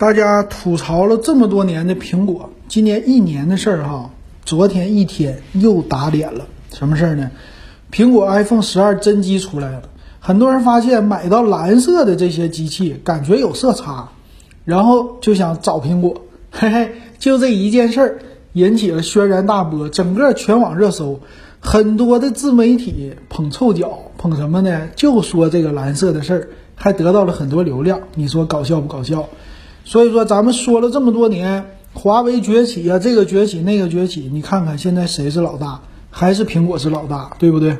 大家吐槽了这么多年的苹果，今年一年的事儿哈，昨天一天又打脸了。什么事儿呢？苹果 iPhone 十二真机出来了，很多人发现买到蓝色的这些机器感觉有色差，然后就想找苹果，嘿嘿，就这一件事儿引起了轩然大波，整个全网热搜，很多的自媒体捧臭脚，捧什么呢？就说这个蓝色的事儿，还得到了很多流量，你说搞笑不搞笑？所以说，咱们说了这么多年，华为崛起啊，这个崛起那个崛起，你看看现在谁是老大？还是苹果是老大，对不对？